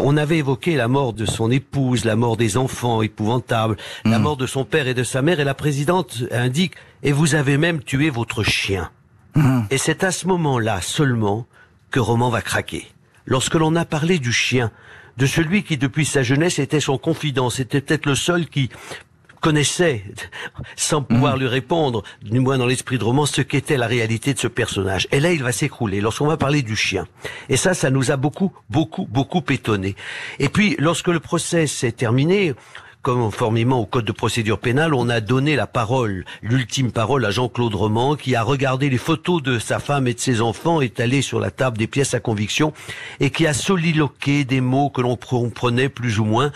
On avait évoqué la mort de son épouse, la mort des enfants, épouvantable, la hmm. mort de son père et de sa mère, et la présidente indique, et vous avez même tué votre chien. Hmm. Et c'est à ce moment-là seulement que Roman va craquer. Lorsque l'on a parlé du chien, de celui qui depuis sa jeunesse était son confident, c'était peut-être le seul qui connaissait, sans pouvoir mm. lui répondre, du moins dans l'esprit de roman, ce qu'était la réalité de ce personnage. Et là, il va s'écrouler lorsqu'on va parler du chien. Et ça, ça nous a beaucoup, beaucoup, beaucoup étonné. Et puis, lorsque le procès s'est terminé, conformément au code de procédure pénale, on a donné la parole, l'ultime parole à Jean-Claude Roman, qui a regardé les photos de sa femme et de ses enfants étalées sur la table des pièces à conviction, et qui a soliloqué des mots que l'on comprenait plus ou moins.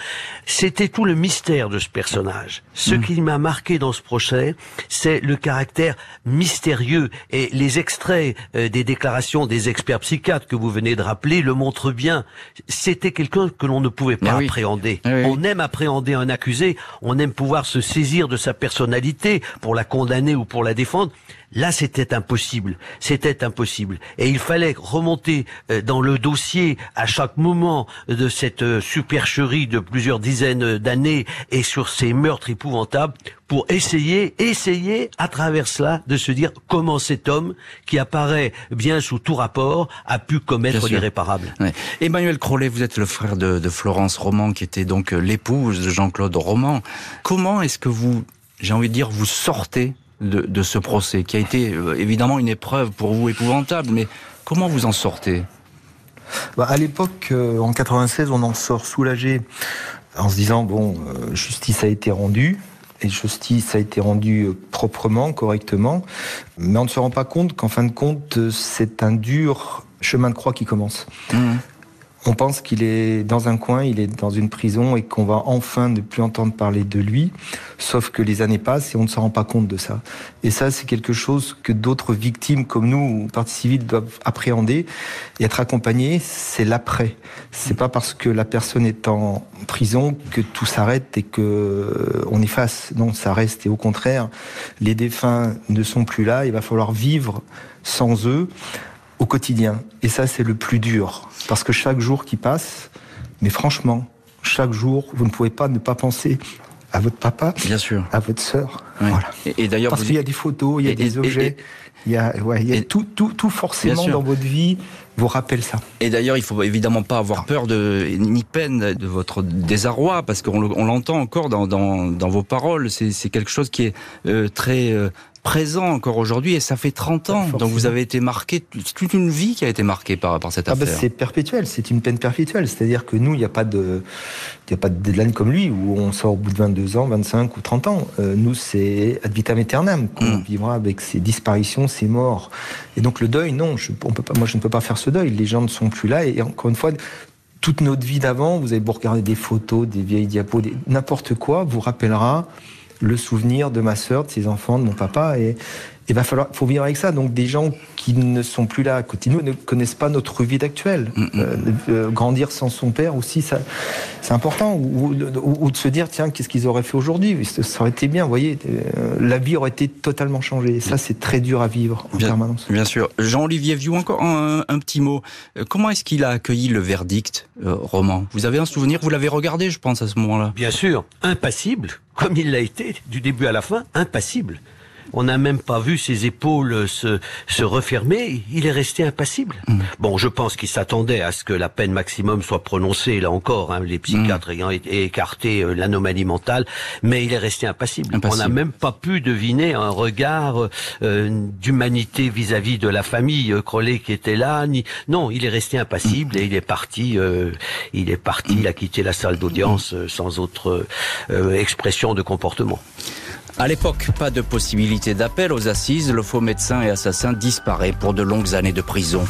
C'était tout le mystère de ce personnage. Ce mm. qui m'a marqué dans ce procès, c'est le caractère mystérieux, et les extraits euh, des déclarations des experts psychiatres que vous venez de rappeler le montrent bien. C'était quelqu'un que l'on ne pouvait pas ah appréhender. Ah on aime appréhender un on aime pouvoir se saisir de sa personnalité pour la condamner ou pour la défendre. Là, c'était impossible. C'était impossible. Et il fallait remonter euh, dans le dossier à chaque moment de cette euh, supercherie de plusieurs dizaines d'années et sur ces meurtres épouvantables pour essayer, essayer à travers cela de se dire comment cet homme qui apparaît bien sous tout rapport a pu commettre l'irréparable. Emmanuel Crollet, vous êtes le frère de, de Florence Roman qui était donc l'épouse de Jean-Claude Roman. Comment est-ce que vous, j'ai envie de dire, vous sortez de, ce procès, qui a été euh, évidemment une épreuve pour vous épouvantable, mais comment vous en sortez? Bah, À l'époque, euh, en 96, on en sort soulagé en se disant, bon, euh, justice a été rendue, et justice a été rendue proprement, correctement, mais on ne se rend pas compte qu'en fin de compte, c'est un dur chemin de croix qui commence. Mmh on pense qu'il est dans un coin, il est dans une prison et qu'on va enfin ne plus entendre parler de lui. Sauf que les années passent et on ne se rend pas compte de ça. Et ça, c'est quelque chose que d'autres victimes comme nous, partie civile, doivent appréhender et être accompagnés. C'est l'après. C'est pas parce que la personne est en prison que tout s'arrête et que euh, on efface. Non, ça reste. Et au contraire, les défunts ne sont plus là. Il va falloir vivre sans eux au quotidien. Et ça, c'est le plus dur. Parce que chaque jour qui passe, mais franchement, chaque jour, vous ne pouvez pas ne pas penser à votre papa, Bien sûr. à votre sœur. Voilà. Et, d'ailleurs, parce qu'il y a des photos, il y a des objets, il y a, ouais, il y a tout, tout, tout forcément dans votre vie vous rappelle ça. Et d'ailleurs, il faut évidemment pas avoir peur de ni peine de votre désarroi, parce qu'on l'entend encore dans, dans, dans, vos paroles. C'est quelque chose qui est euh, très euh, présent encore aujourd'hui et ça fait 30 ans. Donc vous avez été marqué, toute une vie qui a été marquée par, par cette ah bah, affaire. c'est perpétuel, c'est une peine perpétuelle. C'est-à-dire que nous, il n'y a pas de, il a pas de deadline comme lui où on sort au bout de 22 ans, 25 ou 30 ans. Euh, nous, c'est ad vitam aeternam qu'on mm. vivra avec ces disparitions, ces morts. Et donc le deuil, non, je, on peut pas, moi je ne peux pas faire ce deuil. Les gens ne sont plus là et encore une fois, toute notre vie d'avant, vous avez beau regarder des photos, des vieilles diapos, n'importe quoi, vous rappellera le souvenir de ma sœur, de ses enfants, de mon papa. Et il va falloir, faut vivre avec ça. Donc des gens qui ne sont plus là à côté de nous ne connaissent pas notre vie actuelle. Mm, mm. Euh, euh, grandir sans son père aussi, ça, c'est important. Ou, de se dire, tiens, qu'est-ce qu'ils auraient fait aujourd'hui? Ça aurait été bien, vous voyez. Euh, la vie aurait été totalement changée. Et ça, c'est très dur à vivre en permanence. Bien sûr. Jean-Olivier Vieux, encore un, petit mot. Comment est-ce qu'il a accueilli le verdict, Roman? Vous avez un souvenir? Vous l'avez regardé, je pense, à ce moment-là. Bien sûr. Impassible, comme il l'a été du début à la fin. Impassible. On n'a même pas vu ses épaules se, se refermer. Il est resté impassible. Mm. Bon, je pense qu'il s'attendait à ce que la peine maximum soit prononcée, là encore, hein, les psychiatres mm. ayant écarté euh, l'anomalie mentale, mais il est resté impassible. On n'a même pas pu deviner un regard euh, d'humanité vis-à-vis de la famille euh, Crollet qui était là. Ni... Non, il est resté impassible mm. et il est parti. il est parti. Il a quitté la salle d'audience sans autre expression de comportement. À l'époque, pas de possibilité d'appel aux assises, le faux médecin et assassin disparaît pour de longues années de prison.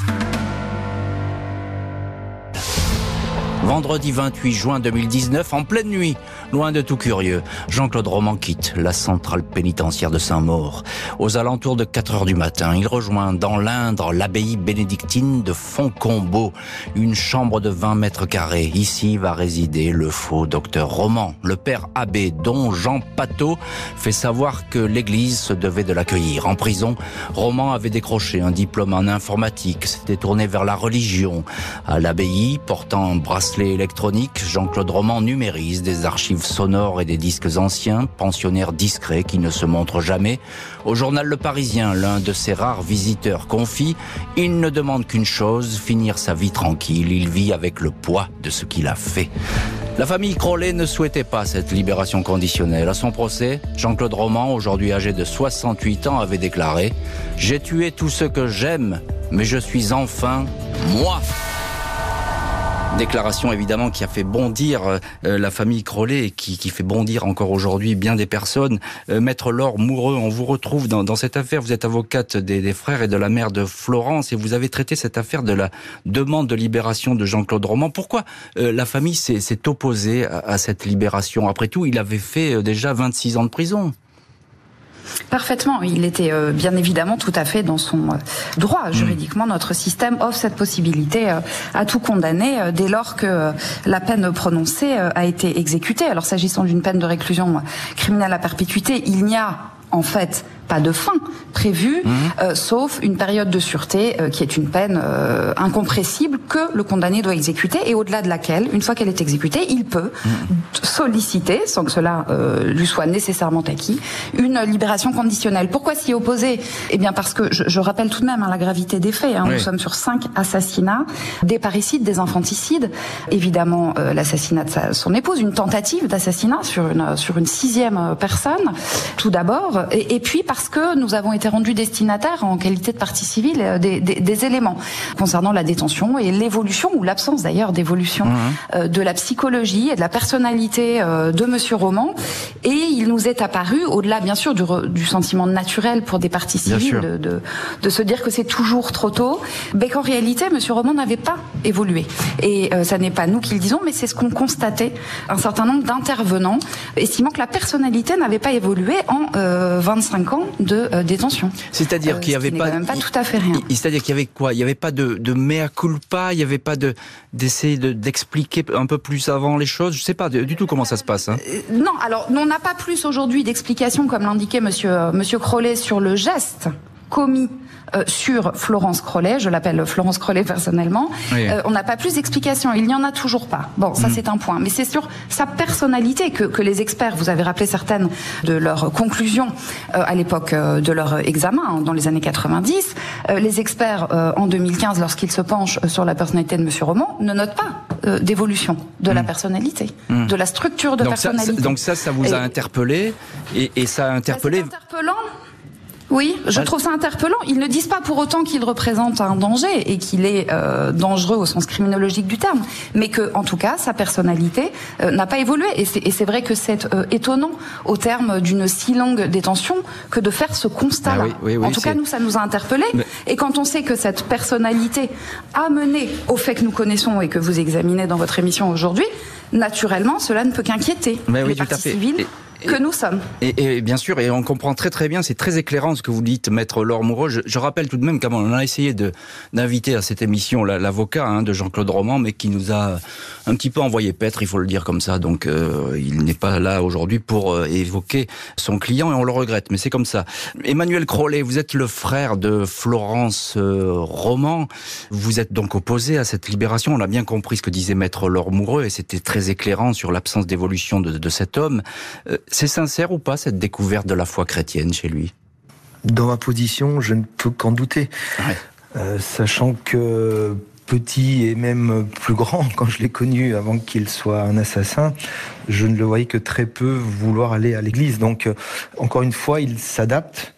Vendredi 28 juin 2019, en pleine nuit, Loin de tout curieux, Jean-Claude Roman quitte la centrale pénitentiaire de Saint-Maur. Aux alentours de 4 heures du matin, il rejoint dans l'Indre l'abbaye bénédictine de Foncombeau, une chambre de 20 mètres carrés. Ici va résider le faux docteur Roman. Le père abbé, dont Jean Pateau, fait savoir que l'église se devait de l'accueillir. En prison, Roman avait décroché un diplôme en informatique, s'était tourné vers la religion. À l'abbaye, portant un bracelet électronique, Jean-Claude Roman numérise des archives sonores et des disques anciens, pensionnaire discret qui ne se montre jamais. Au journal Le Parisien, l'un de ses rares visiteurs confie, il ne demande qu'une chose, finir sa vie tranquille. Il vit avec le poids de ce qu'il a fait. La famille Crollet ne souhaitait pas cette libération conditionnelle. À son procès, Jean-Claude Roman, aujourd'hui âgé de 68 ans, avait déclaré ⁇ J'ai tué tout ce que j'aime, mais je suis enfin moi !⁇ Déclaration évidemment qui a fait bondir euh, la famille Crollet et qui, qui, fait bondir encore aujourd'hui bien des personnes. Euh, Maître Laure Moureux, on vous retrouve dans, dans, cette affaire. Vous êtes avocate des, des, frères et de la mère de Florence et vous avez traité cette affaire de la demande de libération de Jean-Claude Roman. Pourquoi euh, la famille s'est opposée à, à, cette libération? Après tout, il avait fait euh, déjà 26 ans de prison. Parfaitement. Il était euh, bien évidemment tout à fait dans son euh, droit. Juridiquement, notre système offre cette possibilité euh, à tout condamné dès lors que la peine prononcée a été exécutée. Alors s'agissant d'une peine de réclusion criminelle à perpétuité, il n'y a en fait pas de fin prévue, mmh. euh, sauf une période de sûreté euh, qui est une peine euh, incompressible que le condamné doit exécuter et au-delà de laquelle, une fois qu'elle est exécutée, il peut mmh. solliciter, sans que cela euh, lui soit nécessairement acquis, une libération conditionnelle. Pourquoi s'y opposer? Eh bien parce que je, je, rappelle tout de même hein, la gravité des faits. Hein, oui. Nous sommes sur cinq assassinats, des parricides, des infanticides, évidemment euh, l'assassinat de sa, son épouse, une tentative d'assassinat sur une sur une sixième personne, tout d'abord, et, et puis par parce que nous avons été rendus destinataires en qualité de partie civile euh, des, des, des éléments concernant la détention et l'évolution ou l'absence d'ailleurs d'évolution mmh. euh, de la psychologie et de la personnalité euh, de Monsieur Roman. Et il nous est apparu, au-delà bien sûr du, du, sentiment naturel pour des parties civiles, de, de, de, se dire que c'est toujours trop tôt, mais qu'en réalité Monsieur Roman n'avait pas évolué. Et euh, ça n'est pas nous qui le disons, mais c'est ce qu'ont constaté un certain nombre d'intervenants, estimant que la personnalité n'avait pas évolué en 25 ans de euh, détention. C'est-à-dire euh, qu'il n'y avait pas, même pas tout à fait rien. C'est-à-dire qu'il y avait quoi? Il n'y avait pas de, de mea culpa, il n'y avait pas de d'essayer de, d'expliquer un peu plus avant les choses? Je ne sais pas du tout comment ça se passe. Hein. Euh, non, alors on n'a pas plus aujourd'hui d'explications comme l'indiquait Monsieur Monsieur Crollet sur le geste commis euh, sur Florence Crollet, je l'appelle Florence Crollet personnellement, oui. euh, on n'a pas plus d'explications. Il n'y en a toujours pas. Bon, ça mmh. c'est un point. Mais c'est sur sa personnalité que, que, les experts, vous avez rappelé certaines de leurs conclusions euh, à l'époque euh, de leur examen, hein, dans les années 90, euh, les experts en 2015, lorsqu'ils se penchent sur la personnalité de Monsieur Roman, ne notent pas d'évolution de mmh. la personnalité, mmh. de la structure de donc personnalité. Ça, donc ça, ça vous a et, interpellé et, et, ça a interpellé. Ça, interpellant oui, je trouve ça interpellant. Ils ne disent pas pour autant qu'il représente un danger et qu'il est euh, dangereux au sens criminologique du terme, mais que, en tout cas, sa personnalité euh, n'a pas évolué. Et c'est vrai que c'est euh, étonnant au terme d'une si longue détention que de faire ce constat-là. Ah oui, oui, oui, en tout cas, nous, ça nous a interpellés. Mais... Et quand on sait que cette personnalité a mené au fait que nous connaissons et que vous examinez dans votre émission aujourd'hui, naturellement, cela ne peut qu'inquiéter les oui, parties civiles. Et que nous sommes. Et, et, bien sûr, et on comprend très très bien, c'est très éclairant ce que vous dites, maître Laure Moreau. Je, je rappelle tout de même comment on a essayé d'inviter à cette émission l'avocat hein, de Jean-Claude Roman, mais qui nous a un petit peu envoyé paître, il faut le dire comme ça. Donc euh, il n'est pas là aujourd'hui pour euh, évoquer son client et on le regrette, mais c'est comme ça. Emmanuel Crollet, vous êtes le frère de Florence euh, Roman. Vous êtes donc opposé à cette libération. On a bien compris ce que disait maître Laure Moureux et c'était très éclairant sur l'absence d'évolution de, de, cet homme. C'est sincère ou pas cette découverte de la foi chrétienne chez lui? Dans ma position, je ne peux qu'en douter. Ouais. Euh, sachant que petit et même plus grand, quand je l'ai connu avant qu'il soit un assassin, je ne le voyais que très peu vouloir aller à l'église. Donc, euh, encore une fois, il s'adapte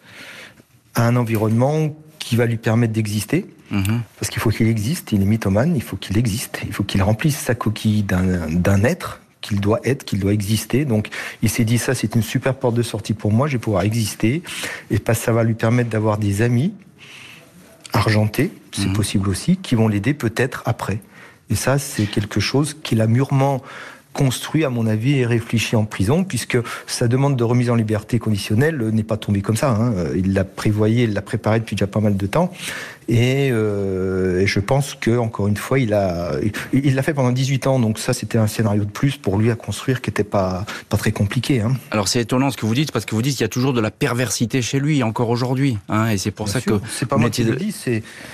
à un environnement qui va lui permettre d'exister. Mmh. Parce qu'il faut qu'il existe, il est mythomane, il faut qu'il existe, il faut qu'il remplisse sa coquille d'un être qu'il doit être, qu'il doit exister. Donc il s'est dit ça, c'est une super porte de sortie pour moi, je vais pouvoir exister. Et parce que ça va lui permettre d'avoir des amis argentés, c'est mmh. possible aussi, qui vont l'aider peut-être après. Et ça, c'est quelque chose qu'il a mûrement construit, à mon avis, et réfléchi en prison, puisque sa demande de remise en liberté conditionnelle n'est pas tombée comme ça. Hein. Il l'a prévoyé, il l'a préparé depuis déjà pas mal de temps. Euh, et, je pense que encore une fois, il a, il l'a fait pendant 18 ans, donc ça c'était un scénario de plus pour lui à construire qui n'était pas pas très compliqué. Hein. Alors c'est étonnant ce que vous dites parce que vous dites qu'il y a toujours de la perversité chez lui encore aujourd'hui, hein, et c'est pour ça que c'est pas moi qui le dis,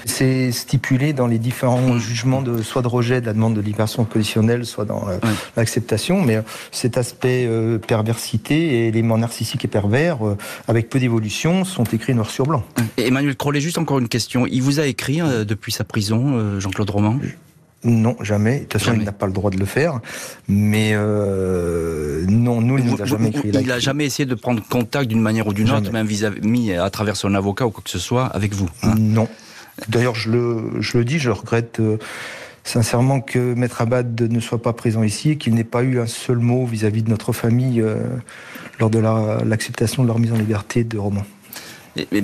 c'est stipulé dans les différents jugements de soit de rejet de la demande de libération conditionnelle, soit dans l'acceptation, mais cet aspect euh, perversité et éléments narcissiques et pervers euh, avec peu d'évolution sont écrits noir sur blanc. Emmanuel Crollet, juste encore une question. Il vous a écrit euh, depuis sa prison, euh, Jean-Claude Roman? Non, jamais. De toute façon, il n'a pas le droit de le faire. Mais euh, non, nous, il ne nous a jamais écrit. Il n'a jamais essayé de prendre contact d'une manière ou d'une autre, même vis-à-vis, à travers son avocat ou quoi que ce soit, avec vous. Hein? Non. D'ailleurs, je le, je le dis, je regrette sincèrement que Maître Abad ne soit pas présent ici et qu'il n'ait pas eu un seul mot vis-à-vis de notre famille lors de l'acceptation de leur mise en liberté de Roman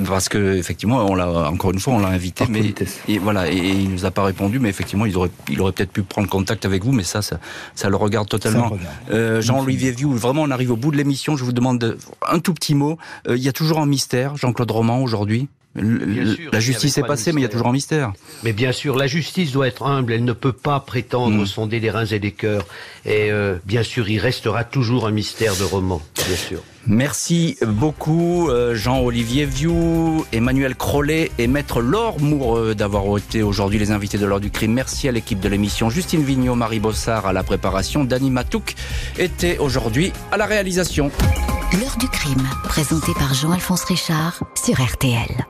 parce que effectivement, on l'a encore une fois, on l'a invité, mais et voilà, et, il nous a pas répondu, mais effectivement, il aurait, il aurait peut-être pu prendre contact avec vous, mais ça, ça, ça le regarde totalement. Euh, Jean-Olivier Vieux, vraiment, on arrive au bout de l'émission. Je vous demande un tout petit mot. Euh, il y a toujours un mystère, Jean-Claude Roman aujourd'hui la justice est passée, mais il y a toujours un mystère. Mais bien sûr, la justice doit être humble. Elle ne peut pas prétendre mm. sonder les reins et les cœurs. Et euh, bien sûr, il restera toujours un mystère de roman, bien sûr. Merci beaucoup euh, Jean-Olivier Vieux, Emmanuel Crollet et Maître Laure Moureux d'avoir été aujourd'hui les invités de l'heure du crime. Merci à l'équipe de l'émission. Justine Vignot, Marie Bossard à la préparation. Dany Matouk était aujourd'hui à la réalisation. L'heure du crime, présenté par Jean-Alphonse Richard sur RTL.